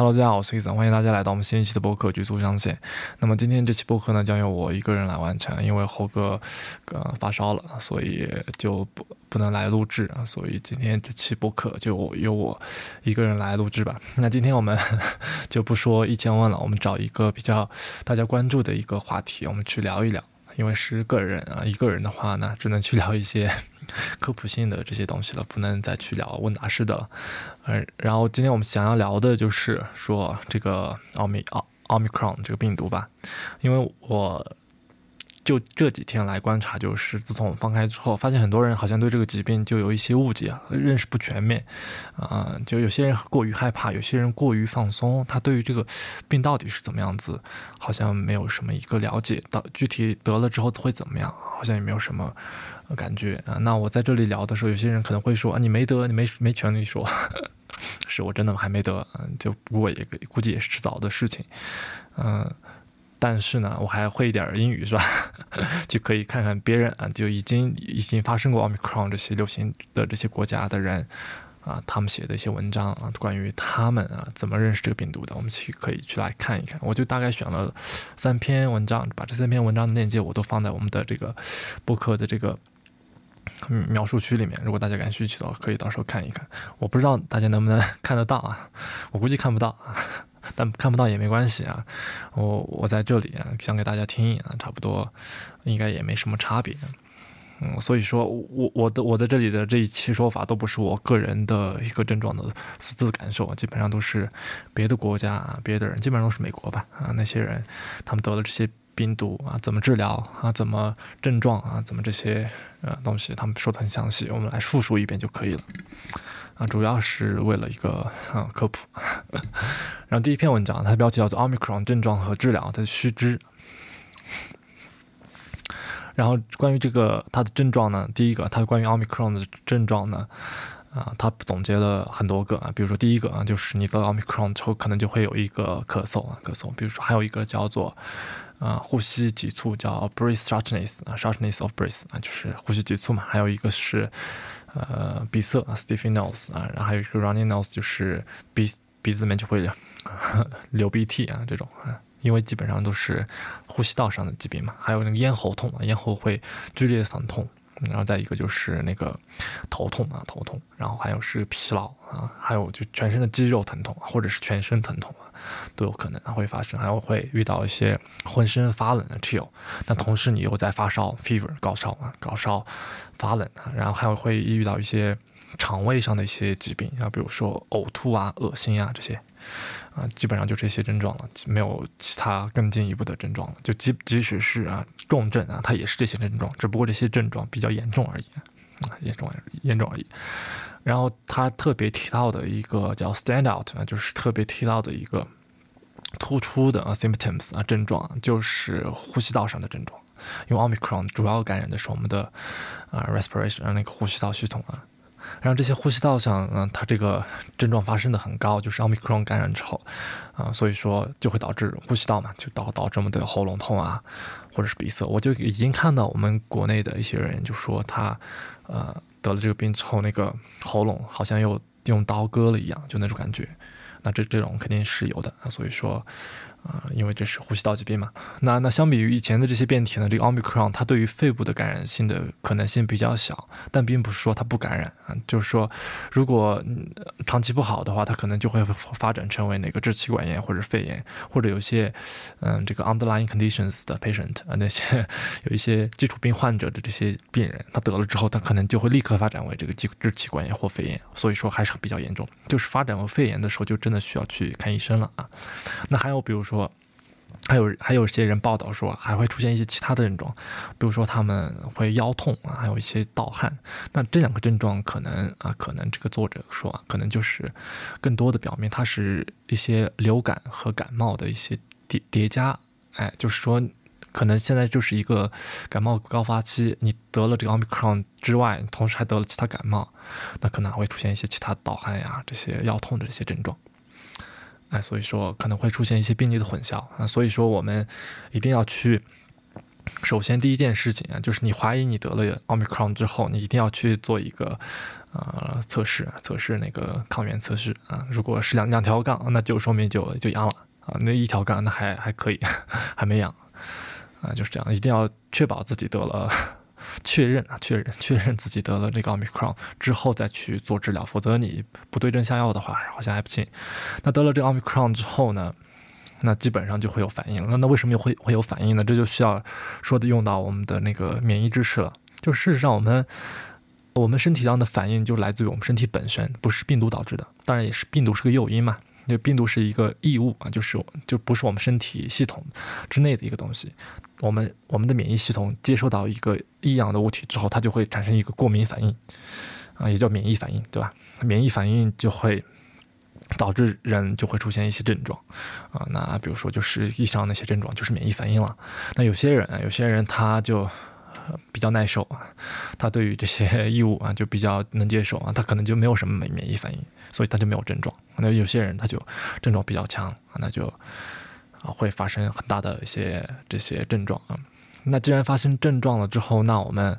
Hello，大家好，我是 Eason，欢迎大家来到我们新一期的播客《局促上线》。那么今天这期播客呢，将由我一个人来完成，因为猴哥呃发烧了，所以就不不能来录制啊。所以今天这期播客就由我一个人来录制吧。那今天我们 就不说一千万了，我们找一个比较大家关注的一个话题，我们去聊一聊。因为是个人啊，一个人的话呢，只能去聊一些 科普性的这些东西了，不能再去聊问答式的了。嗯，然后今天我们想要聊的就是说这个奥密奥奥密克戎这个病毒吧，因为我。就这几天来观察，就是自从放开之后，发现很多人好像对这个疾病就有一些误解，认识不全面，啊，就有些人过于害怕，有些人过于放松，他对于这个病到底是怎么样子，好像没有什么一个了解，到具体得了之后会怎么样，好像也没有什么感觉啊。那我在这里聊的时候，有些人可能会说，你没得，你没没权利说，是我真的还没得，嗯，就不过也估计也是迟早的事情，嗯。但是呢，我还会一点英语，是吧？就可以看看别人啊，就已经已经发生过奥密克戎这些流行的这些国家的人啊，他们写的一些文章啊，关于他们啊怎么认识这个病毒的，我们去可以去来看一看。我就大概选了三篇文章，把这三篇文章的链接我都放在我们的这个播客的这个描述区里面。如果大家感兴趣的话，可以到时候看一看。我不知道大家能不能看得到啊？我估计看不到啊。但看不到也没关系啊，我我在这里啊，想给大家听啊，差不多应该也没什么差别，嗯，所以说我我的我在这里的这一期说法都不是我个人的一个症状的私自的感受，基本上都是别的国家啊，别的人，基本上都是美国吧啊，那些人他们得了这些病毒啊，怎么治疗啊，怎么症状啊，怎么这些呃东西，他们说的很详细，我们来复述一遍就可以了。啊，主要是为了一个啊科普。然后第一篇文章，它的标题叫做《Omicron 症状和治疗的须知》。然后关于这个它的症状呢，第一个，它关于 Omicron 的症状呢，啊，它总结了很多个啊，比如说第一个啊，就是你得 Omicron 之后可能就会有一个咳嗽啊，咳嗽。比如说还有一个叫做啊呼吸急促，叫 breath shortness 啊，shortness of breath 啊，就是呼吸急促嘛。还有一个是。呃，鼻塞啊，stiffy nose 啊，然后还有一个 running nose，就是鼻鼻子里面就会 流鼻涕啊，这种啊，因为基本上都是呼吸道上的疾病嘛。还有那个咽喉痛啊，咽喉会剧烈的疼痛。然后再一个就是那个头痛啊，头痛，然后还有是疲劳啊，还有就全身的肌肉疼痛，或者是全身疼痛啊，都有可能会发生，还有会遇到一些浑身发冷的 chill，那同时你又在发烧 fever 高烧啊，高烧发冷啊，然后还有会遇到一些。肠胃上的一些疾病啊，比如说呕吐啊、恶心啊这些，啊，基本上就这些症状了，没有其他更进一步的症状了。就即即使是啊重症啊，它也是这些症状，只不过这些症状比较严重而已，啊，严重严重而已。然后他特别提到的一个叫 stand out 啊，就是特别提到的一个突出的啊 symptoms 啊症状，就是呼吸道上的症状。因为 omicron 主要感染的是我们的啊 respiration 那个呼吸道系统啊。然后这些呼吸道上，嗯，它这个症状发生的很高，就是奥密克戎感染之后，啊，所以说就会导致呼吸道嘛，就导导致我们的喉咙痛啊，或者是鼻塞。我就已经看到我们国内的一些人就说他，呃，得了这个病之后，那个喉咙好像又用刀割了一样，就那种感觉。那这这种肯定是有的，所以说。啊，因为这是呼吸道疾病嘛。那那相比于以前的这些变体呢，这个奥密克戎它对于肺部的感染性的可能性比较小，但并不是说它不感染啊。就是说，如果长期不好的话，它可能就会发展成为哪个支气管炎或者肺炎，或者有些嗯这个 underlying conditions 的 patient 啊，那些有一些基础病患者的这些病人，他得了之后，他可能就会立刻发展为这个支支气管炎或肺炎。所以说还是比较严重，就是发展为肺炎的时候，就真的需要去看医生了啊。那还有比如说。说，还有还有些人报道说，还会出现一些其他的症状，比如说他们会腰痛啊，还有一些盗汗。那这两个症状可能啊，可能这个作者说，啊可能就是更多的表明它是一些流感和感冒的一些叠叠加。哎，就是说，可能现在就是一个感冒高发期，你得了这个奥密克戎之外，同时还得了其他感冒，那可能还会出现一些其他盗汗呀、这些腰痛的这些症状。哎，所以说可能会出现一些病例的混淆啊，所以说我们一定要去首先第一件事情啊，就是你怀疑你得了奥密克戎之后，你一定要去做一个呃测试，测试那个抗原测试啊。如果是两两条杠，那就说明就就阳了啊。那一条杠那还还可以，还没阳啊，就是这样，一定要确保自己得了。确认啊，确认 确认自己得了这个奥密克戎之后再去做治疗，否则你不对症下药的话，好像还不行。那得了这个奥密克戎之后呢，那基本上就会有反应了。那为什么会会有反应呢？这就需要说的用到我们的那个免疫知识了。就事实上，我们我们身体上的反应就来自于我们身体本身，不是病毒导致的。当然也是病毒是个诱因嘛。因为病毒是一个异物啊，就是就不是我们身体系统之内的一个东西。我们我们的免疫系统接受到一个异样的物体之后，它就会产生一个过敏反应啊，也叫免疫反应，对吧？免疫反应就会导致人就会出现一些症状啊。那比如说就是以上那些症状就是免疫反应了。那有些人，有些人他就比较耐受啊，他对于这些 异物啊就比较能接受啊，他可能就没有什么免免疫反应，所以他就没有症状。那有些人他就症状比较强，那就啊会发生很大的一些这些症状啊。那既然发生症状了之后，那我们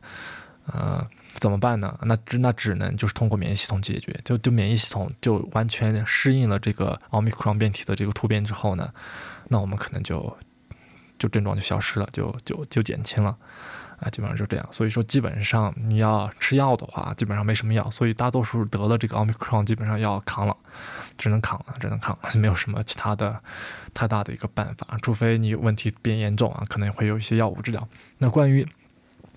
呃怎么办呢？那只那只能就是通过免疫系统解决。就就免疫系统就完全适应了这个奥密克戎变体的这个突变之后呢，那我们可能就就症状就消失了，就就就减轻了。啊，基本上就这样。所以说，基本上你要吃药的话，基本上没什么药。所以大多数得了这个奥密克戎，基本上要扛了，只能扛了，只能扛，没有什么其他的太大的一个办法。除非你问题变严重啊，可能会有一些药物治疗。那关于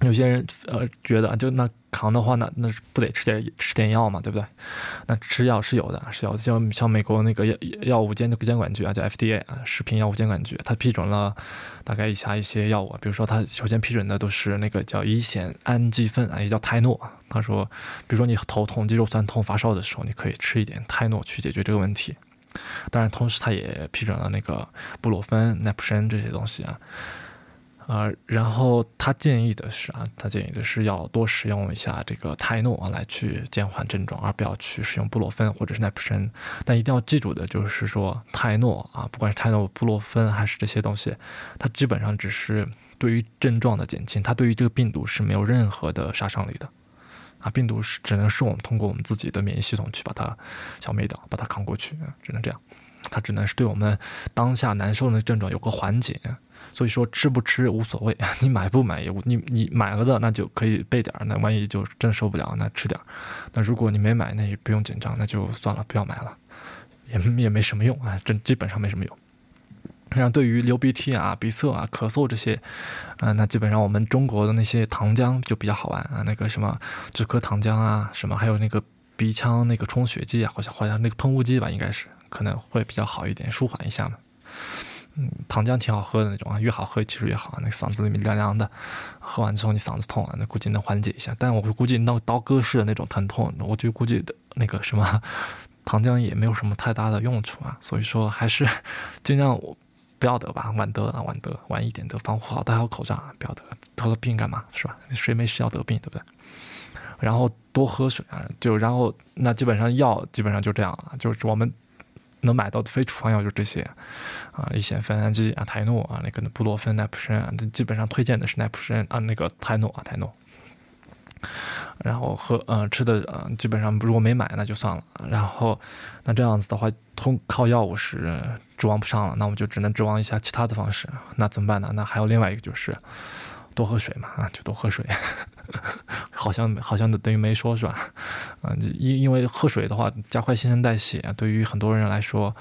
有些人呃觉得就那。扛的话，那那不得吃点吃点药嘛，对不对？那吃药是有的，是药像像美国那个药药物监监管局啊，叫 FDA 啊，食品药物监管局，它批准了大概以下一些药物，比如说它首先批准的都是那个叫乙酰氨基酚啊，也叫泰诺。他说，比如说你头痛、肌肉酸痛、发烧的时候，你可以吃一点泰诺去解决这个问题。当然，同时他也批准了那个布洛芬、奈普生这些东西啊。啊，然后他建议的是啊，他建议的是要多使用一下这个泰诺啊，来去减缓症状，而不要去使用布洛芬或者是奈普生。但一定要记住的就是说，泰诺啊，不管是泰诺、布洛芬还是这些东西，它基本上只是对于症状的减轻，它对于这个病毒是没有任何的杀伤力的。啊，病毒是只能是我们通过我们自己的免疫系统去把它消灭掉，把它扛过去，只能这样。它只能是对我们当下难受的症状有个缓解。所以说吃不吃无所谓，你买不买也无你你买了的那就可以备点儿，那万一就真受不了那吃点儿。那如果你没买，那也不用紧张，那就算了，不要买了，也也没什么用啊，真基本上没什么用。像对于流鼻涕啊、鼻塞啊、咳嗽这些，啊，那基本上我们中国的那些糖浆就比较好玩啊，那个什么止咳糖浆啊，什么还有那个鼻腔那个充血剂啊，好像好像那个喷雾剂吧，应该是可能会比较好一点，舒缓一下嘛。嗯，糖浆挺好喝的那种啊，越好喝其实越好，那嗓子里面凉凉的，喝完之后你嗓子痛啊，那估计能缓解一下。但我估计那刀割式的那种疼痛，我就估计的那个什么 糖浆也没有什么太大的用处啊。所以说还是 尽量我不要得吧，晚得啊，晚得晚一点得，防护好，戴好口罩，不要得，得了病干嘛是吧？谁没事要得病对不对？然后多喝水啊，就然后那基本上药基本上就这样了，就是我们。能买到的非处方药就这些，啊，乙酰酚氨基啊，泰诺啊，那个布洛芬、奈普生啊，基本上推荐的是奈普生啊，那个泰诺啊，泰诺。然后喝，嗯，吃的，嗯，基本上如果没买那就算了。然后，那这样子的话，通靠药物是指望不上了，那我们就只能指望一下其他的方式。那怎么办呢？那还有另外一个就是多喝水嘛，啊，就多喝水。好像好像等于没说是吧？嗯，因因为喝水的话加快新陈代谢，对于很多人来说，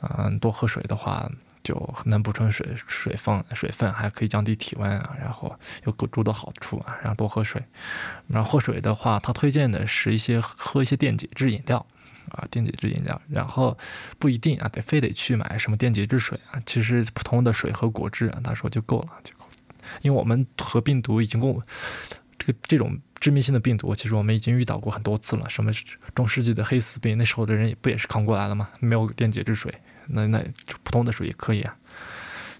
嗯，多喝水的话就能补充水水分，水分还可以降低体温啊，然后有诸多好处啊。然后多喝水，然后喝水的话，他推荐的是一些喝一些电解质饮料啊，电解质饮料，然后不一定啊，得非得去买什么电解质水啊，其实普通的水和果汁啊，他说就够了，就够了，因为我们和病毒已经够。这种致命性的病毒，其实我们已经遇到过很多次了。什么中世纪的黑死病，那时候的人也不也是扛过来了吗？没有电解质水，那那普通的水也可以啊。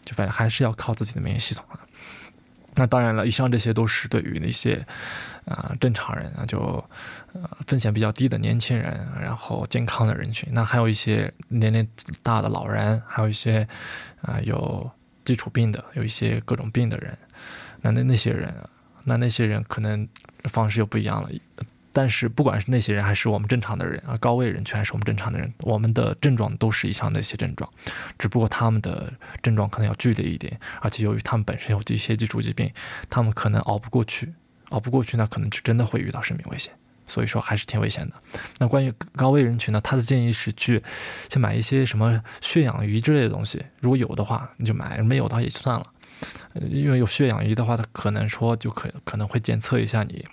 就反正还是要靠自己的免疫系统啊。那当然了，以上这些都是对于那些啊正常人啊，就呃风险比较低的年轻人，然后健康的人群。那还有一些年龄大的老人，还有一些啊有基础病的，有一些各种病的人。那那那些人，那那些人可能方式又不一样了。但是不管是那些人还是我们正常的人啊，高危人群还是我们正常的人，我们的症状都是以上那些症状，只不过他们的症状可能要剧烈一点，而且由于他们本身有这些基础疾病，他们可能熬不过去，熬不过去那可能就真的会遇到生命危险。所以说还是挺危险的。那关于高危人群呢，他的建议是去先买一些什么血氧仪之类的东西，如果有的话你就买，没有的话也就算了。因为有血氧仪的话，它可能说就可可能会检测一下你，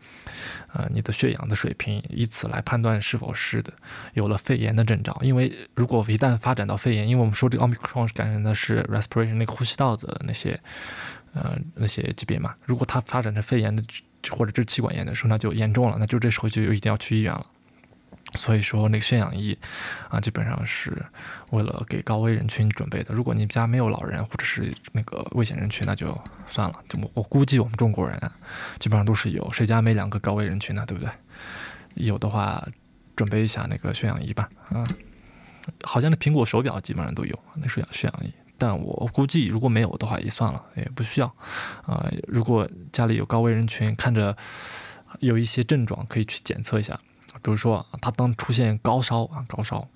呃，你的血氧的水平，以此来判断是否是的有了肺炎的征兆。因为如果一旦发展到肺炎，因为我们说这个奥密克戎感染的是 respiration 那个呼吸道的那些，呃，那些疾病嘛，如果它发展成肺炎的。或者支气管炎的时候，那就严重了，那就这时候就一定要去医院了。所以说，那个血氧仪啊，基本上是为了给高危人群准备的。如果你家没有老人或者是那个危险人群，那就算了。就我估计，我们中国人基本上都是有，谁家没两个高危人群呢？对不对？有的话，准备一下那个血氧仪吧。啊，好像那苹果手表基本上都有那是氧血氧仪。但我估计，如果没有的话，也算了，也不需要。啊，如果家里有高危人群，看着有一些症状，可以去检测一下。比如说，他当出现高烧啊，高烧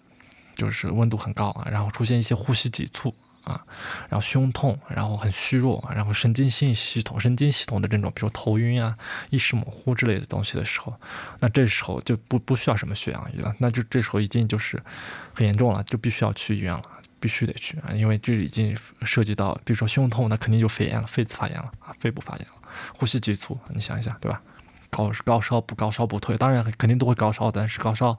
就是温度很高啊，然后出现一些呼吸急促啊，然后胸痛，然后很虚弱，然后神经性系统、神经系统的症状，比如头晕啊、意识模糊之类的东西的时候，那这时候就不不需要什么血氧仪了，那就这时候已经就是很严重了，就必须要去医院了。必须得去啊，因为这已经涉及到，比如说胸痛，那肯定就肺炎了，肺子发炎了啊，肺部发炎了，呼吸急促，你想一想，对吧？高高烧不高烧不退，当然肯定都会高烧，但是高烧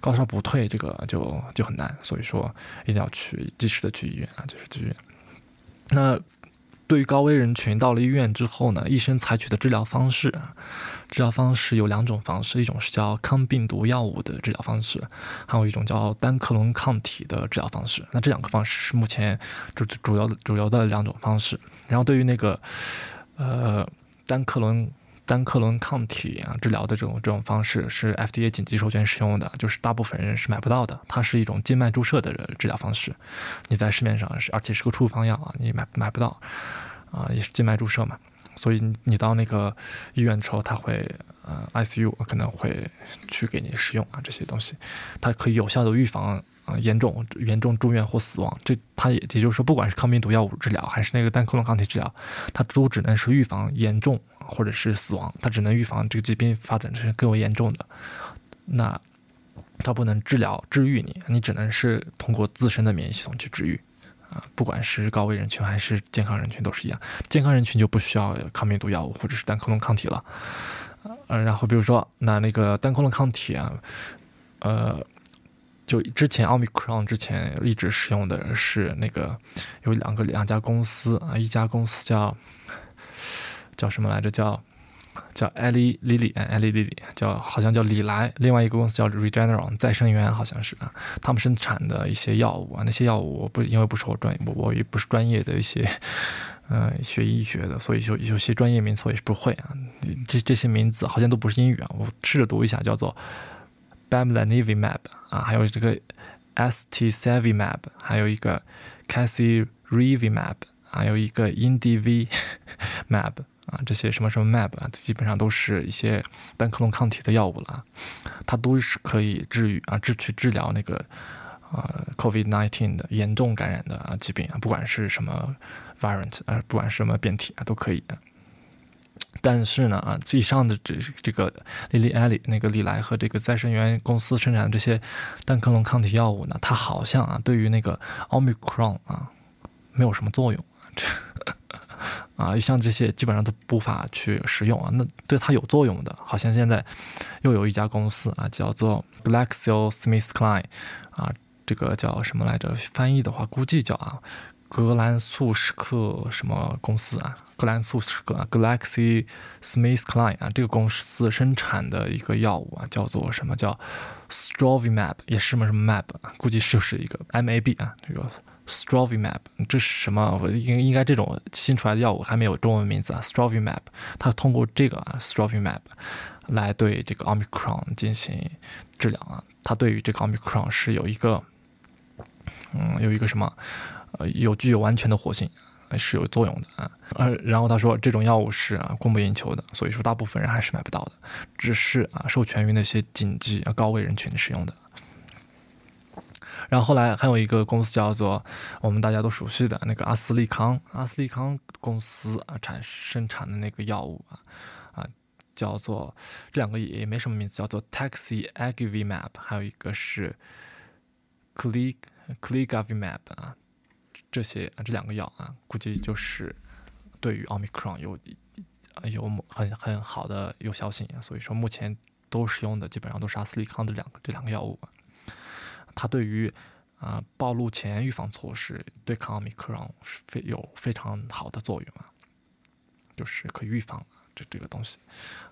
高烧不退，这个就就很难，所以说一定要去及时的去医院啊，就是去医院。那。对于高危人群，到了医院之后呢，医生采取的治疗方式，治疗方式有两种方式，一种是叫抗病毒药物的治疗方式，还有一种叫单克隆抗体的治疗方式。那这两个方式是目前主主要的主流的两种方式。然后对于那个呃单克隆。单克隆抗体啊，治疗的这种这种方式是 FDA 紧急授权使用的，就是大部分人是买不到的。它是一种静脉注射的治疗方式，你在市面上是，而且是个处方药啊，你买买不到啊，也是静脉注射嘛。所以你到那个医院之后，他会呃 ICU 可能会去给你使用啊这些东西，它可以有效的预防。啊，严重严重住院或死亡，这它也也就是说，不管是抗病毒药物治疗还是那个单克隆抗体治疗，它都只能是预防严重或者是死亡，它只能预防这个疾病发展成更为严重的。那它不能治疗治愈你，你只能是通过自身的免疫系统去治愈。啊，不管是高危人群还是健康人群都是一样，健康人群就不需要抗病毒药物或者是单克隆抗体了。呃，然后比如说那那个单克隆抗体啊，呃。就之前奥密克戎之前一直使用的是那个有两个两家公司啊，一家公司叫叫什么来着？叫叫艾利莉莉，艾利莉莉叫好像叫李来，另外一个公司叫 Regeneron 再生源，好像是啊。他们生产的一些药物啊，那些药物我不因为不是我专业，我我也不是专业的一些嗯学医学的，所以就有些专业名词我也是不会啊。这这些名字好像都不是英语啊，我试着读一下，叫做。Bamlanivimab 啊，还有这个 Stsavimab，还有一个 Casirivimab，还有一个 Indivimab 啊，这些什么什么 map 啊，基本上都是一些单克隆抗体的药物了啊，它都是可以治愈啊，治去治疗那个呃 COVID-19 的严重感染的啊疾病啊，不管是什么 variant 啊，不管是什么变体啊，都可以。但是呢，啊，以上的这这个莉莉艾利那个李来和这个再生元公司生产的这些单克隆抗体药物呢，它好像啊，对于那个奥密克戎啊，没有什么作用，这啊，像这些基本上都无法去使用啊。那对它有作用的，好像现在又有一家公司啊，叫做 GlaxoSmithKline 啊，这个叫什么来着？翻译的话，估计叫啊。格兰素史克什么公司啊？格兰素史克啊，Galaxy Smith Kline 啊，这个公司生产的一个药物啊，叫做什么叫 Strovimab，也是什么什么 mab，估计就是一个 mab 啊，这个 Strovimab，这是什么？我应应该这种新出来的药物还没有中文名字啊，Strovimab，它通过这个啊 Strovimab 来对这个 Omicron 进行治疗啊，它对于这个 Omicron 是有一个，嗯，有一个什么？呃，有具有完全的活性是有作用的啊。呃，然后他说这种药物是啊供不应求的，所以说大部分人还是买不到的，只是啊授权于那些紧急啊高危人群使用的。然后后来还有一个公司叫做我们大家都熟悉的那个阿斯利康，阿斯利康公司啊产生产的那个药物啊啊叫做这两个也没什么名字，叫做 Taxi Agivimab，还有一个是 Click Cligavimab 啊，这些这两个药啊估计就是对于奥密克戎有有很很好的有效性，所以说目前都使用的基本上都是阿斯利康的两个这两个药物。它对于啊暴露前预防措施对抗奥密克戎是非有非常好的作用啊，就是可以预防这这个东西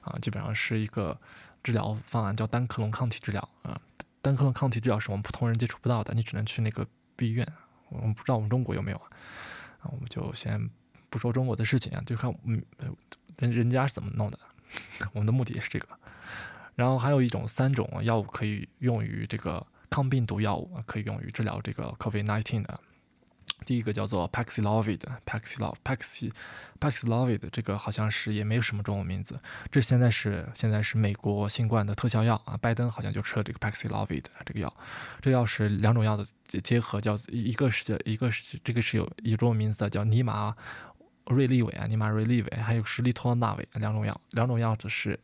啊，基本上是一个治疗方案，叫单克隆抗体治疗啊。单克隆抗体治疗是我们普通人接触不到的，你只能去那个医院。我们不知道我们中国有没有啊？啊，我们就先不说中国的事情啊，就看嗯人人家是怎么弄的。我们的目的也是这个。然后还有一种三种药物可以用于这个。抗病毒药物可以用于治疗这个 COVID-19 的。第一个叫做 Paxlovid，Paxlovid，Paxlovid 这个好像是也没有什么中文名字。这现在是现在是美国新冠的特效药啊，拜登好像就吃了这个 Paxlovid 这个药。这药是两种药的结合，叫一个是叫一个是这个是有一中文名字的，叫尼玛。瑞利韦啊，尼玛瑞利韦，还有是利托纳韦两种药，两种药只是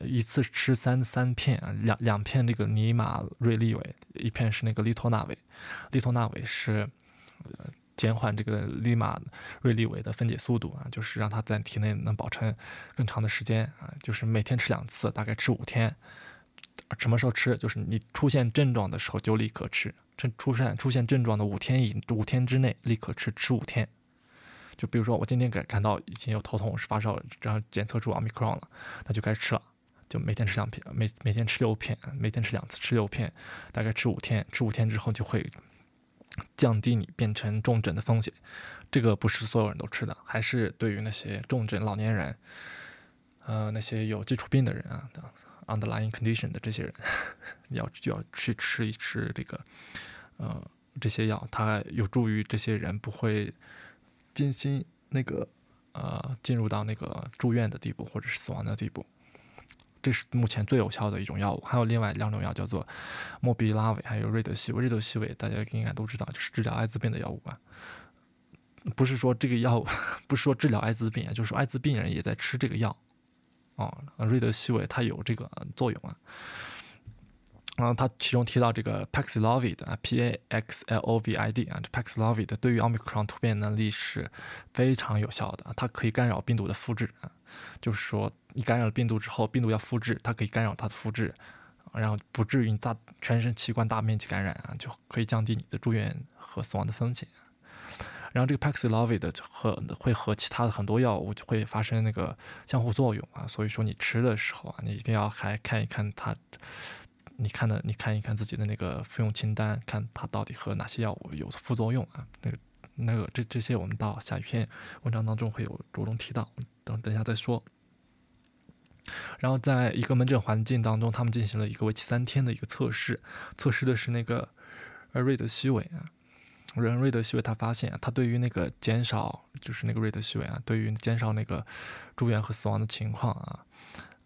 一次吃三三片啊，两两片那个尼玛瑞利韦，一片是那个利托纳韦，利托纳韦是呃减缓这个利玛瑞利韦的分解速度啊，就是让它在体内能保存更长的时间啊，就是每天吃两次，大概吃五天。什么时候吃？就是你出现症状的时候就立刻吃，出出现出现症状的五天以五天之内立刻吃，吃五天。就比如说，我今天感感到已经有头痛，是发烧，然后检测出奥密克戎了，那就该吃了。就每天吃两片，每每天吃六片，每天吃两次，吃六片，大概吃五天。吃五天之后就会降低你变成重症的风险。这个不是所有人都吃的，还是对于那些重症老年人，呃，那些有基础病的人啊，underlying condition 的这些人，要就要去吃一吃这个，呃，这些药，它有助于这些人不会。进行那个呃，进入到那个住院的地步，或者是死亡的地步，这是目前最有效的一种药物。还有另外两种药，叫做莫比拉韦，还有瑞德西韦。瑞德西韦大家应该都知道，就是治疗艾滋病的药物吧？不是说这个药物不是说治疗艾滋病，就是艾滋病人也在吃这个药哦。瑞德西韦它有这个作用啊。然后他其中提到这个 Paxlovid 啊，P A X L O V I D 啊，这 Paxlovid 对于奥密克戎突变能力是非常有效的，它可以干扰病毒的复制啊，就是说你感染了病毒之后，病毒要复制，它可以干扰它的复制，然后不至于大全身器官大面积感染啊，就可以降低你的住院和死亡的风险。然后这个 Paxlovid 和会和其他的很多药物就会发生那个相互作用啊，所以说你吃的时候啊，你一定要还看一看它。你看的，你看一看自己的那个服用清单，看它到底和哪些药物有副作用啊？那个、那个，这这些我们到下一篇文章当中会有着重提到，等等一下再说。然后在一个门诊环境当中，他们进行了一个为期三天的一个测试，测试的是那个瑞德西韦啊，瑞瑞德西韦，他发现他对于那个减少，就是那个瑞德西韦啊，对于减少那个住院和死亡的情况啊，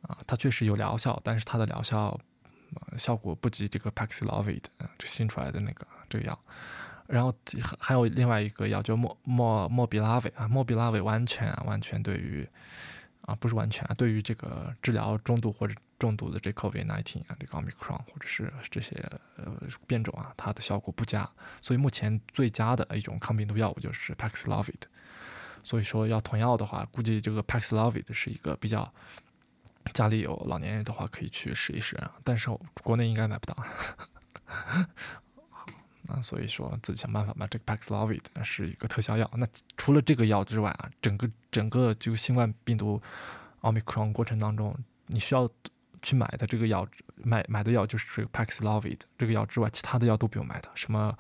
啊，它确实有疗效，但是它的疗效。效果不及这个 Paxlovid，嗯，这新出来的那个这个药，然后还有另外一个药叫莫莫莫比拉韦啊，莫比拉韦完全完全对于啊不是完全啊，对于这个治疗中度或者重度的这 COVID-19 啊，这个奥密克戎或者是这些呃变种啊，它的效果不佳，所以目前最佳的一种抗病毒药物就是 Paxlovid，所以说要囤药的话，估计这个 Paxlovid 是一个比较。家里有老年人的话，可以去试一试。但是国内应该买不到。那所以说自己想办法吧。这个 Paxlovid 是一个特效药。那除了这个药之外啊，整个整个就新冠病毒奥密克戎过程当中，你需要去买的这个药，买买的药就是这个 Paxlovid 这个药之外，其他的药都不用买的。什么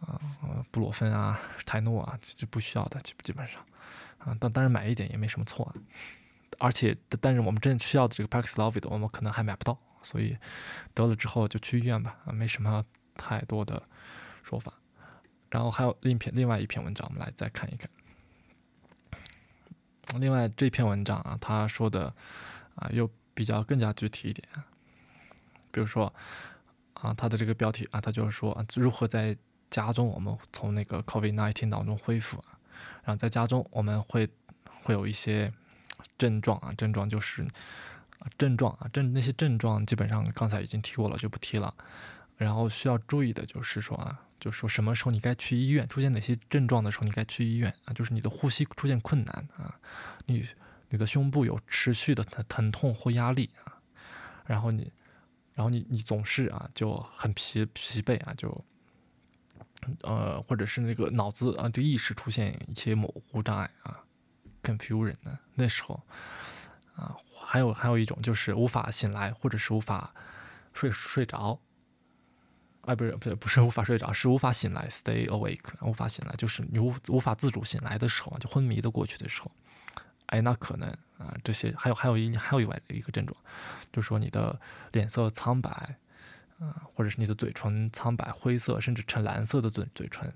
啊，布洛芬啊、泰诺啊，就不需要的，基基本上啊。但当然买一点也没什么错啊。而且，但是我们真的需要的这个 Paxlovid，我们可能还买不到，所以得了之后就去医院吧，啊，没什么太多的说法。然后还有另一篇另外一篇文章，我们来再看一看。另外这篇文章啊，他说的啊又比较更加具体一点，比如说啊，他的这个标题啊，他就是说如何在家中我们从那个 COVID-19 当中恢复，然后在家中我们会会有一些症状啊，症状就是症状啊症那些症状基本上刚才已经提过了，就不提了。然后需要注意的就是说啊，就说什么时候你该去医院，出现哪些症状的时候你该去医院啊，就是你的呼吸出现困难啊，你你的胸部有持续的疼疼痛或压力啊，然后你然后你你总是啊就很疲疲惫啊就。呃，或者是那个脑子啊，对意识出现一些模糊障碍啊，confusion 呢？那时候啊，还有还有一种就是无法醒来，或者是无法睡睡着。哎，不是不是不是无法睡着，是无法醒来，stay awake，无法醒来，就是你无无法自主醒来的时候，就昏迷的过去的时候，哎，那可能啊，这些还有还有一还有一外一个症状，就是说你的脸色苍白。啊，或者是你的嘴唇苍白、灰色，甚至呈蓝色的嘴嘴唇，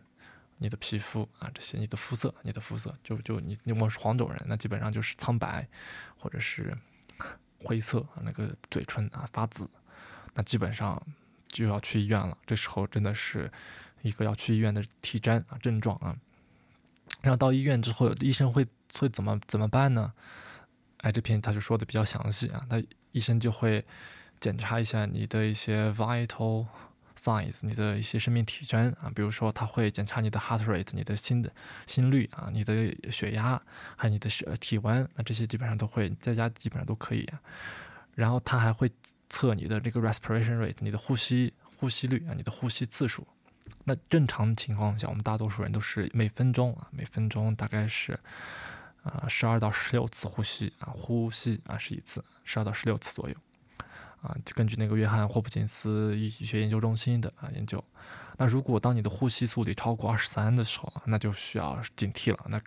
你的皮肤啊，这些你的肤色，你的肤色就就你你我是黄种人，那基本上就是苍白，或者是灰色啊，那个嘴唇啊发紫，那基本上就要去医院了。这时候真的是一个要去医院的体征啊症状啊。然后到医院之后，医生会会怎么怎么办呢？哎，这篇他就说的比较详细啊，他医生就会。检查一下你的一些 vital signs，你的一些生命体征啊，比如说它会检查你的 heart rate，你的心的心率啊，你的血压，还有你的体温，那这些基本上都会在家基本上都可以。然后他还会测你的这个 respiration rate，你的呼吸呼吸率啊，你的呼吸次数。那正常情况下，我们大多数人都是每分钟啊，每分钟大概是啊十二到十六次呼吸啊，呼吸啊是一次，十二到十六次左右。啊，根据那个约翰霍普金斯医学研究中心的啊研究，那如果当你的呼吸速率超过二十三的时候，那就需要警惕了，那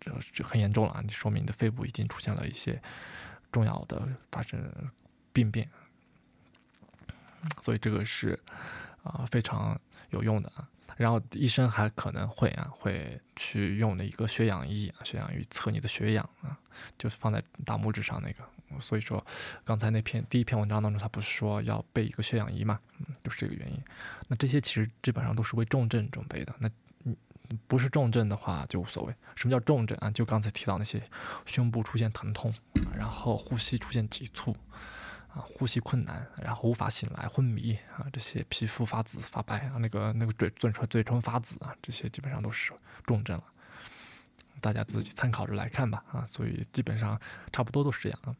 这就很严重了啊，说明你的肺部已经出现了一些重要的发生病变，所以这个是啊非常有用的啊。然后医生还可能会啊会去用那一个血氧仪啊，血氧仪测你的血氧啊，就是放在大拇指上那个。所以说，刚才那篇第一篇文章当中，他不是说要备一个血氧仪嘛？嗯，就是这个原因。那这些其实基本上都是为重症准备的。那嗯，不是重症的话就无所谓。什么叫重症啊？就刚才提到那些胸部出现疼痛，然后呼吸出现急促啊，呼吸困难，然后无法醒来、昏迷啊，这些皮肤发紫发白啊，那个那个嘴嘴唇嘴唇发紫啊，这些基本上都是重症了。大家自己参考着来看吧啊。所以基本上差不多都是这样啊。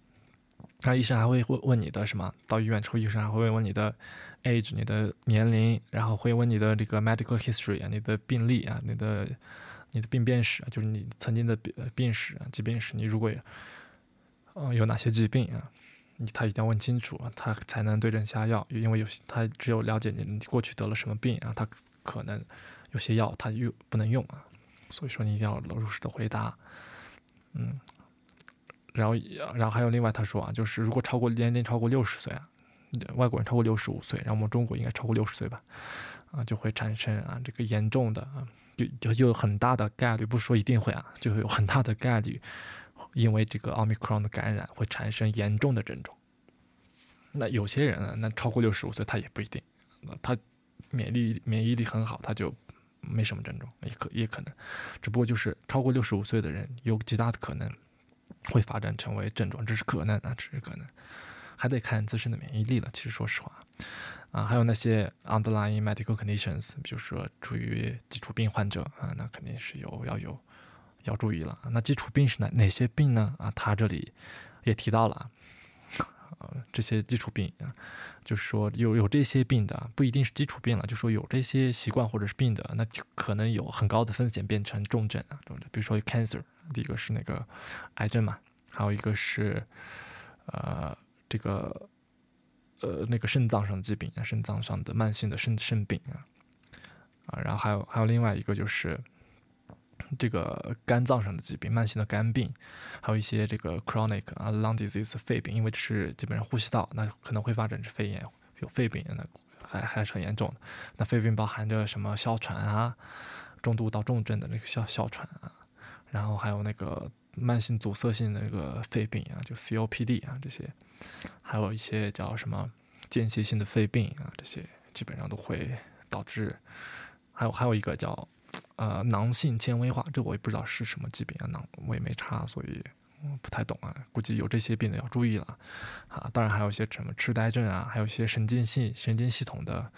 那医生还会问问你的什么？到医院之后，医生还会问你的 age，你的年龄，然后会问你的这个 medical history 啊，你的病历啊，你的你的病变史啊，就是你曾经的病病史啊，疾病史。你如果有嗯有哪些疾病啊，他一定要问清楚，他才能对症下药。因为有他只有了解你过去得了什么病啊，他可能有些药他又不能用啊。所以说你一定要如实的回答，嗯。然后，然后还有另外他说啊，就是如果超过年龄超过六十岁啊，外国人超过六十五岁，然后我们中国应该超过六十岁吧，啊，就会产生啊这个严重的啊，就就有很大的概率，不是说一定会啊，就会有很大的概率，因为这个奥密克戎的感染会产生严重的症状。那有些人呢，那超过六十五岁他也不一定，他免疫力免疫力很好，他就没什么症状，也可也可能，只不过就是超过六十五岁的人有极大的可能。会发展成为症状，这是可能啊，这是可能，还得看自身的免疫力了。其实说实话，啊，还有那些 underlying medical conditions，比如说处于基础病患者啊，那肯定是有要有要注意了。那基础病是哪哪些病呢？啊，他这里也提到了。呃，这些基础病啊，就是说有有这些病的，不一定是基础病了，就说有这些习惯或者是病的，那就可能有很高的风险变成重症啊，重症。比如说 cancer，第一个是那个癌症嘛，还有一个是呃这个呃那个肾脏上的疾病啊，肾脏上的慢性的肾肾病啊啊，然后还有还有另外一个就是。这个肝脏上的疾病，慢性的肝病，还有一些这个 chronic 啊 lung disease 肺病，因为这是基本上呼吸道，那可能会发展成肺炎，有肺病，那还还是很严重的。那肺病包含着什么哮喘啊，中度到重症的那个哮哮喘啊，然后还有那个慢性阻塞性的那个肺病啊，就 COPD 啊这些，还有一些叫什么间歇性的肺病啊，这些基本上都会导致。还有还有一个叫呃囊性纤维化，这我也不知道是什么疾病啊，囊我也没查，所以不太懂啊。估计有这些病的要注意了啊。当然还有一些什么痴呆症啊，还有一些神经系神经系统的。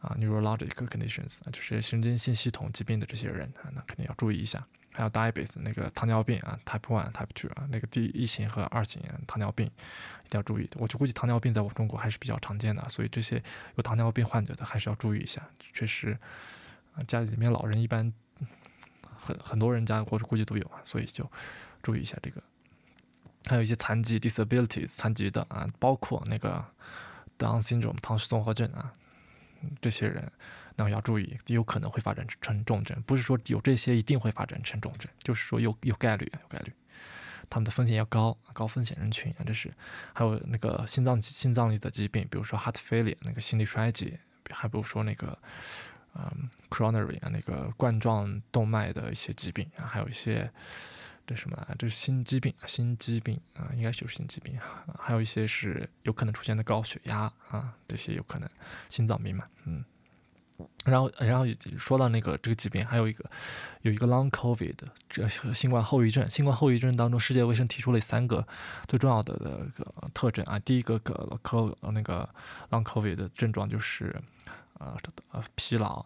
啊，neurologic conditions，就是神经性系统疾病的这些人啊，那肯定要注意一下。还有 diabetes 那个糖尿病啊，type one、type two 啊，那个第一型和二型糖尿病一定要注意。我就估计糖尿病在我中国还是比较常见的，所以这些有糖尿病患者的还是要注意一下。确实，啊，家里面老人一般很很多人家或者估计都有啊，所以就注意一下这个。还有一些残疾 disabilities 残疾的啊，包括那个 Down syndrome 唐氏综合症啊。这些人，那要注意，有可能会发展成重症。不是说有这些一定会发展成重症，就是说有有概率，有概率。他们的风险要高，高风险人群啊，这是。还有那个心脏心脏里的疾病，比如说 heart failure 那个心力衰竭，还比如说那个嗯 coronary 啊那个冠状动脉的一些疾病啊，还有一些。这什么啊？这是心肌病，心肌病啊，应该就是心肌病啊。还有一些是有可能出现的高血压啊，这些有可能心脏病嘛，嗯。然后，然后说到那个这个疾病，还有一个有一个 long covid 这新冠后遗症。新冠后遗症当中，世界卫生提出了三个最重要的的个特征啊。第一个个科那个 long covid 的症状就是呃呃疲劳。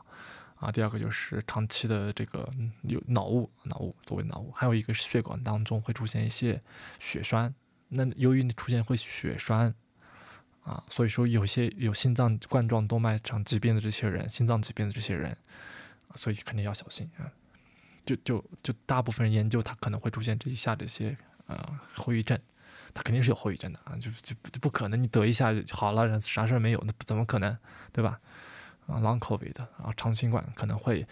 啊，第二个就是长期的这个有脑雾，脑雾作为脑雾，还有一个血管当中会出现一些血栓。那由于你出现会血栓啊，所以说有些有心脏冠状动脉长疾病的这些人，心脏疾病的这些人，所以肯定要小心啊。就就就大部分人研究他可能会出现这一下这些呃后遗症，他肯定是有后遗症的啊，就就就不可能你得一下好了，啥事儿没有，那怎么可能，对吧？啊，long covid 啊，长新冠可能会，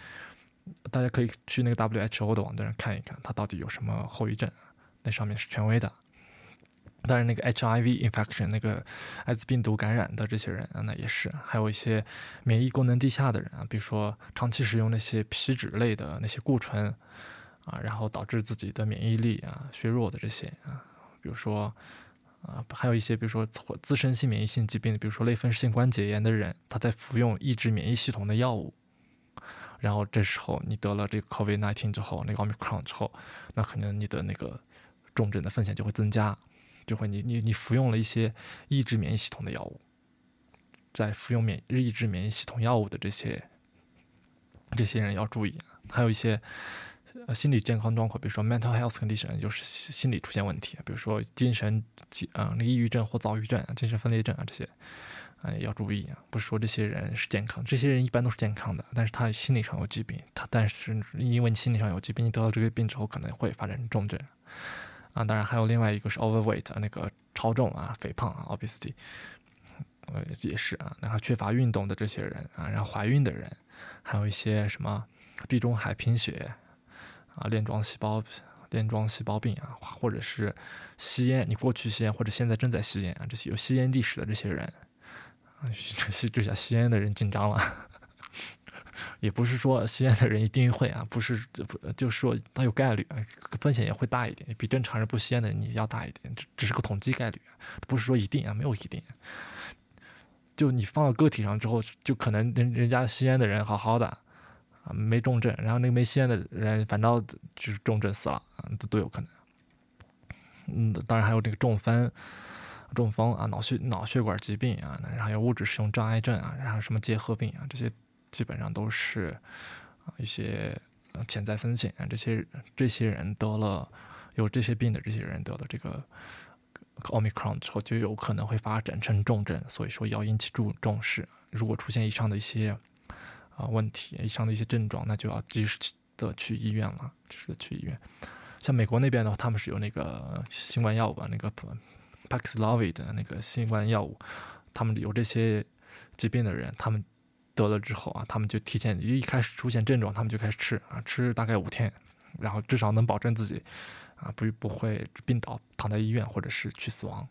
大家可以去那个 WHO 的网站上看一看，它到底有什么后遗症，那上面是权威的。当然，那个 HIV infection 那个艾滋病毒感染的这些人啊，那也是，还有一些免疫功能低下的人啊，比如说长期使用那些皮脂类的那些固醇啊，然后导致自己的免疫力啊削弱的这些啊，比如说。啊，还有一些，比如说自身性免疫性疾病，比如说类风湿性关节炎的人，他在服用抑制免疫系统的药物，然后这时候你得了这个 COVID-19 之后，那个 Omicron 之后，那可能你的那个重症的风险就会增加，就会你你你服用了一些抑制免疫系统的药物，在服用免抑制免疫系统药物的这些这些人要注意，还有一些。呃，心理健康状况，比如说 mental health condition，就是心理出现问题，比如说精神，啊，那抑郁症或躁郁症、精神分裂症啊这些，啊要注意啊。不是说这些人是健康，这些人一般都是健康的，但是他心理上有疾病，他但是因为你心理上有疾病，你得到这个病之后可能会发展成重症，啊，当然还有另外一个是 overweight，那个超重啊，肥胖啊，obesity，呃也是啊，然后缺乏运动的这些人啊，然后怀孕的人，还有一些什么地中海贫血。啊，链状细胞链状细胞病啊，或者是吸烟，你过去吸烟或者现在正在吸烟啊，这些有吸烟历史的这些人啊，这这下吸烟的人紧张了，也不是说吸烟的人一定会啊，不是不就是说他有概率啊，风险也会大一点，比正常人不吸烟的你要大一点，这只是个统计概率，不是说一定啊，没有一定，就你放到个体上之后，就可能人人家吸烟的人好好的。没重症，然后那个没吸烟的人反倒就是重症死了啊，都都有可能。嗯，当然还有这个中风、中风啊，脑血脑血管疾病啊，然后还有物质使用障碍症啊，然后什么结核病啊，这些基本上都是啊一些潜在风险啊。这些这些人得了有这些病的这些人得了这个奥密克戎之后，就有可能会发展成重症，所以说要引起重重视。如果出现以上的一些。啊，问题以上的一些症状，那就要及时的去医院了，及时的去医院。像美国那边的话，他们是有那个新冠药物吧，那个 Paxlovid 的那个新冠药物，他们有这些疾病的人，他们得了之后啊，他们就提前一开始出现症状，他们就开始吃啊，吃大概五天，然后至少能保证自己啊不不会病倒，躺在医院或者是去死亡。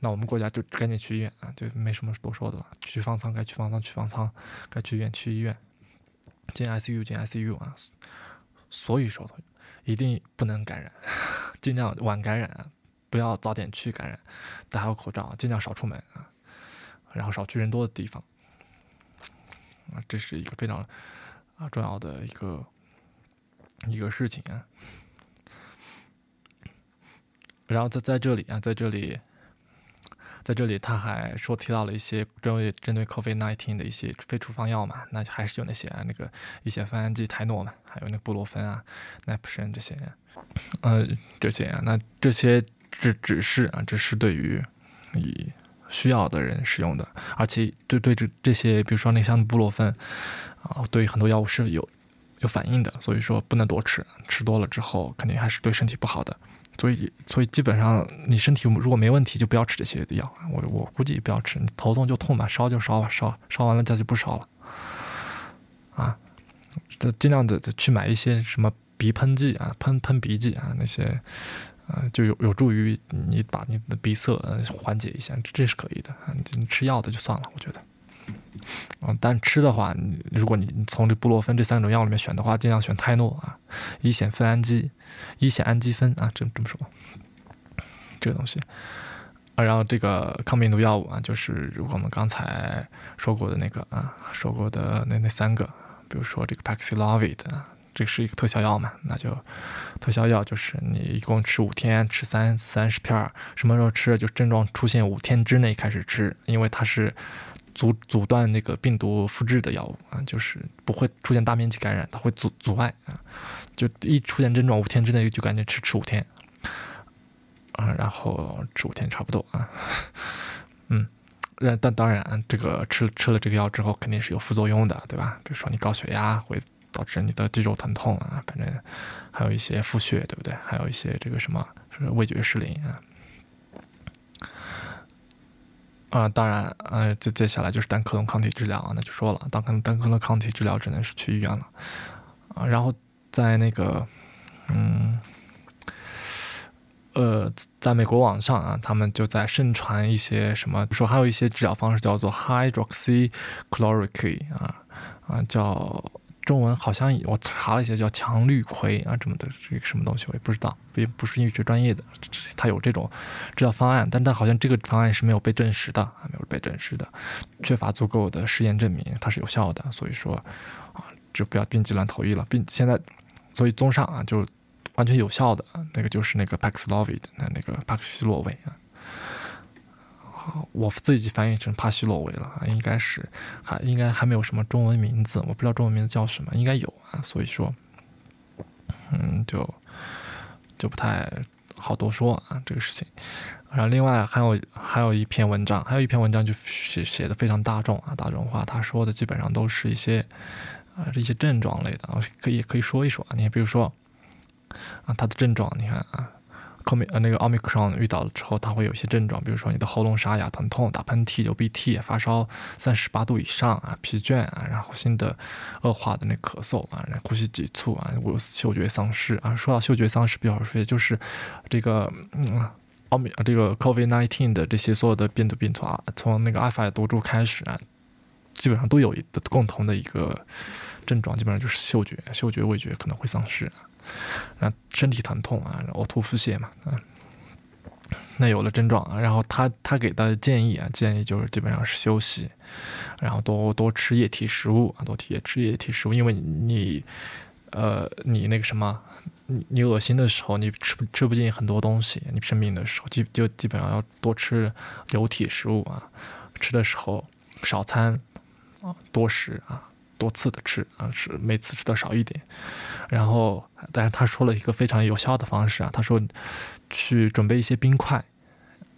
那我们国家就赶紧去医院啊，就没什么多说的了。去方舱该去方舱，去方舱该去医院去医院，进 ICU 进 ICU 啊。所以说，一定不能感染，尽量晚感染，不要早点去感染，戴好口罩，尽量少出门啊，然后少去人多的地方啊，这是一个非常啊重要的一个一个事情啊。然后在在这里啊，在这里。在这里，他还说提到了一些针对针对 COVID-19 的一些非处方药嘛，那还是有那些，那个一些芬安基泰诺嘛，还有那个布洛芬啊、奈普生这些，呃，这些啊，那这些只只是啊，只是对于以需要的人使用的，而且对对这这些，比如说那像布洛芬啊，对很多药物是有有反应的，所以说不能多吃，吃多了之后肯定还是对身体不好的。所以，所以基本上你身体如果没问题，就不要吃这些药。我我估计不要吃，你头痛就痛吧，烧就烧吧，烧烧完了再就不烧了。啊，这尽量的去买一些什么鼻喷剂啊，喷喷鼻剂啊，那些，呃，就有有助于你把你的鼻塞呃缓解一下，这是可以的。你吃药的就算了，我觉得。嗯，但吃的话，你如果你从这布洛芬这三种药里面选的话，尽量选泰诺啊，乙酰酚氨基，乙酰氨基酚啊，这这么说，这个东西啊，然后这个抗病毒药物啊，就是我们刚才说过的那个啊，说过的那那三个，比如说这个 Paxlovid 啊，这是一个特效药嘛，那就特效药就是你一共吃五天，吃三三十片，什么时候吃？就症状出现五天之内开始吃，因为它是。阻阻断那个病毒复制的药物啊，就是不会出现大面积感染，它会阻阻碍啊，就一出现症状五天之内就赶紧吃吃五天啊，然后吃五天差不多啊，嗯，但但当然这个吃吃了这个药之后肯定是有副作用的，对吧？比如说你高血压会导致你的肌肉疼痛啊，反正还有一些腹泻，对不对？还有一些这个什么是味觉失灵啊。啊，当然，呃，接接下来就是单克隆抗体治疗啊，那就说了，单克单克隆抗体治疗只能是去医院了，啊，然后在那个，嗯，呃，在美国网上啊，他们就在盛传一些什么，说还有一些治疗方式叫做 hydroxychloroquine 啊，啊叫。中文好像我查了一些叫强氯喹啊，这么的这个什么东西我也不知道，也不是医学专业的，它有这种治疗方案，但但好像这个方案是没有被证实的，没有被证实的，缺乏足够的实验证明它是有效的，所以说啊，就不要病急乱投医了。并现在，所以综上啊，就完全有效的那个就是那个 Paxlovid，那那个帕克西洛韦啊。我自己翻译成帕西洛韦了啊，应该是还应该还没有什么中文名字，我不知道中文名字叫什么，应该有啊，所以说，嗯，就就不太好多说啊这个事情。然后另外还有还有一篇文章，还有一篇文章就写写的非常大众啊，大众化，他说的基本上都是一些啊一些症状类的，可以可以说一说啊，你比如说啊，他的症状，你看啊。后面呃那个奥密克戎遇到了之后，它会有一些症状，比如说你的喉咙沙哑、疼痛、打喷嚏、流鼻涕、发烧三十八度以上啊、疲倦啊，然后新的恶化的那咳嗽啊、然后呼吸急促啊、我嗅觉丧失啊。说到嗅觉丧失，比较说就是这个嗯奥密这个 COVID-19 的这些所有的病毒病毒啊，从那个阿尔法毒株开始啊，基本上都有一个共同的一个症状，基本上就是嗅觉、嗅觉、味觉可能会丧失。那身体疼痛啊，呕吐腹泻嘛，啊，那有了症状啊，然后他他给的建议啊，建议就是基本上是休息，然后多多吃液体食物啊，多体吃液体食物，因为你呃你那个什么，你你恶心的时候，你吃不吃不进很多东西，你生病的时候，基就基本上要多吃流体食物啊，吃的时候少餐啊，多食啊。多次的吃啊，是每次吃的少一点，然后，但是他说了一个非常有效的方式啊，他说去准备一些冰块，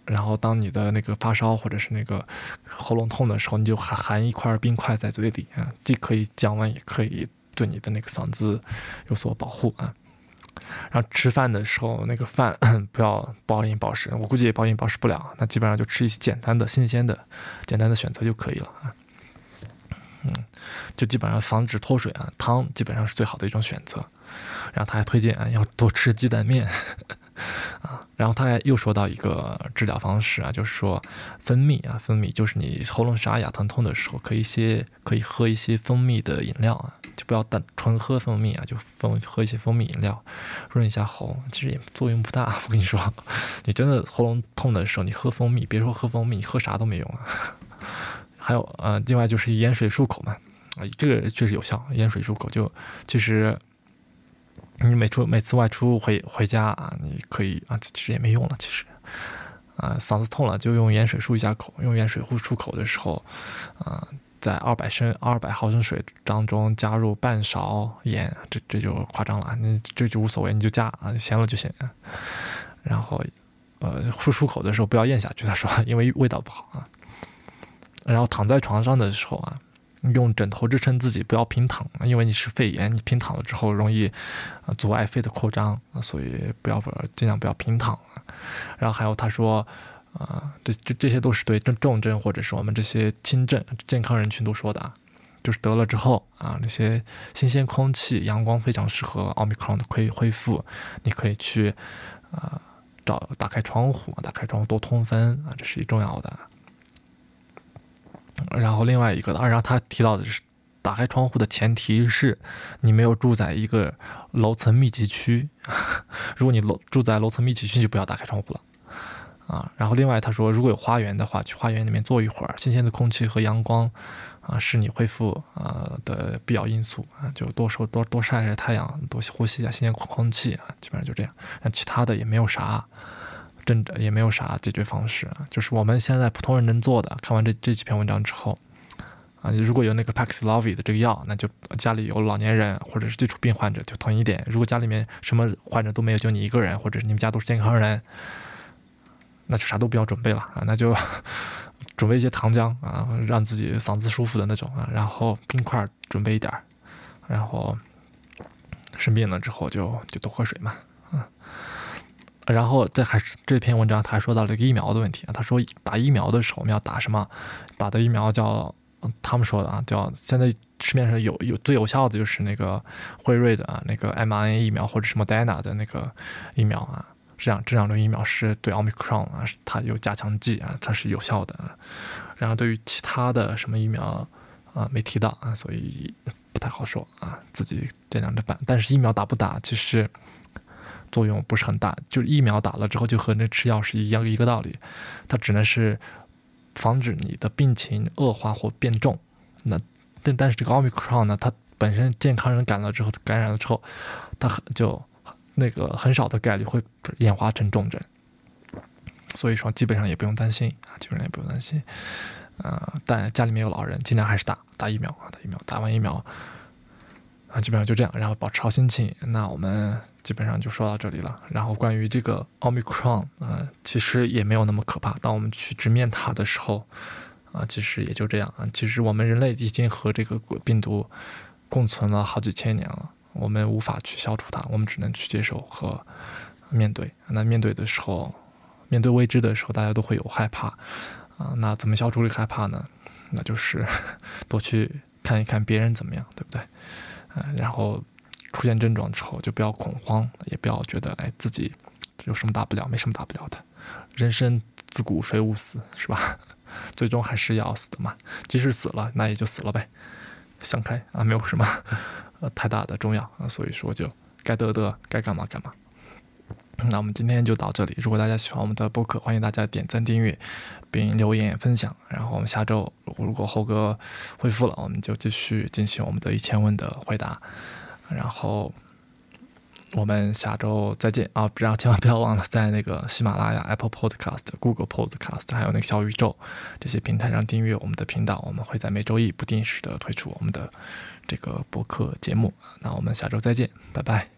然后当你的那个发烧或者是那个喉咙痛的时候，你就含含一块冰块在嘴里啊，既可以降温，也可以对你的那个嗓子有所保护啊。然后吃饭的时候，那个饭 不要暴饮暴食，我估计也暴饮暴食不了，那基本上就吃一些简单的、新鲜的、简单的选择就可以了啊。嗯，就基本上防止脱水啊，汤基本上是最好的一种选择。然后他还推荐啊，要多吃鸡蛋面啊。然后他还又说到一个治疗方式啊，就是说蜂蜜啊，蜂蜜就是你喉咙沙哑疼痛的时候，可以一些可以喝一些蜂蜜的饮料啊，就不要单纯喝蜂蜜啊，就蜂喝一些蜂蜜饮料，润一下喉，其实也作用不大。我跟你说，你真的喉咙痛的时候，你喝蜂蜜，别说喝蜂蜜，你喝啥都没用啊。还有呃，另外就是盐水漱口嘛，啊，这个确实有效，盐水漱口就其实。你每出每次外出回回家啊，你可以啊，其实也没用了。其实，啊，嗓子痛了就用盐水漱一下口。用盐水漱漱口的时候，啊，在二百升二百毫升水当中加入半勺盐，这这就夸张了。你这就无所谓，你就加啊，咸了就行。然后，呃，漱漱口的时候不要咽下去，他说，因为味道不好啊。然后躺在床上的时候啊。用枕头支撑自己，不要平躺，因为你是肺炎，你平躺了之后容易阻碍肺的扩张，所以不要尽量不要平躺。然后还有他说，啊，这这这些都是对重重症或者是我们这些轻症健康人群都说的啊，就是得了之后啊，那些新鲜空气、阳光非常适合奥密克戎的恢恢复，你可以去啊找打开窗户，打开窗户多通风啊，这是一重要的。然后另外一个，然后他提到的是，打开窗户的前提是你没有住在一个楼层密集区。如果你楼住在楼层密集区，就不要打开窗户了。啊，然后另外他说，如果有花园的话，去花园里面坐一会儿，新鲜的空气和阳光啊，是你恢复啊的必要因素啊，就多受多多晒晒太阳，多呼吸一下新鲜空气啊，基本上就这样。那其他的也没有啥。真的也没有啥解决方式，就是我们现在普通人能做的。看完这这几篇文章之后，啊，如果有那个 Paxlovid 的这个药，那就家里有老年人或者是基础病患者就囤一点。如果家里面什么患者都没有，就你一个人，或者是你们家都是健康人，那就啥都不要准备了啊，那就 准备一些糖浆啊，让自己嗓子舒服的那种啊，然后冰块准备一点，然后生病了之后就就多喝水嘛，然后这还是这篇文章，他还说到了一个疫苗的问题啊。他说打疫苗的时候我们要打什么？打的疫苗叫他们说的啊，叫现在市面上有有最有效的就是那个辉瑞的啊那个 mRNA 疫苗或者什么 Dana 的那个疫苗啊。这样这两种疫苗是对奥密克戎啊，它有加强剂啊，它是有效的。然后对于其他的什么疫苗啊没提到啊，所以不太好说啊，自己掂量着办。但是疫苗打不打其实。作用不是很大，就是疫苗打了之后就和那吃药是一样一个道理，它只能是防止你的病情恶化或变重。那但但是这个奥密克戎呢，它本身健康人感了之后感染了之后，它很就那个很少的概率会演化成重症，所以说基本上也不用担心啊，基本上也不用担心。呃，但家里面有老人，尽量还是打打疫苗啊，打疫苗，打完疫苗。啊，基本上就这样，然后保持好心情。那我们基本上就说到这里了。然后关于这个奥密克戎，啊，其实也没有那么可怕。当我们去直面它的时候，啊，其实也就这样啊。其实我们人类已经和这个病毒共存了好几千年了，我们无法去消除它，我们只能去接受和面对。那面对的时候，面对未知的时候，大家都会有害怕啊。那怎么消除这个害怕呢？那就是 多去看一看别人怎么样，对不对？嗯，然后出现症状之后就不要恐慌，也不要觉得哎自己有什么大不了，没什么大不了的。人生自古谁无死，是吧？最终还是要死的嘛。即使死了，那也就死了呗，想开啊，没有什么呃太大的重要啊。所以说就该得得，该干嘛干嘛。那我们今天就到这里。如果大家喜欢我们的播客，欢迎大家点赞、订阅，并留言分享。然后我们下周如果猴哥恢复了，我们就继续进行我们的一千问的回答。然后我们下周再见啊！不要千万不要忘了在那个喜马拉雅、Apple Podcast、Google Podcast 还有那个小宇宙这些平台上订阅我们的频道。我们会在每周一不定时的推出我们的这个播客节目。那我们下周再见，拜拜。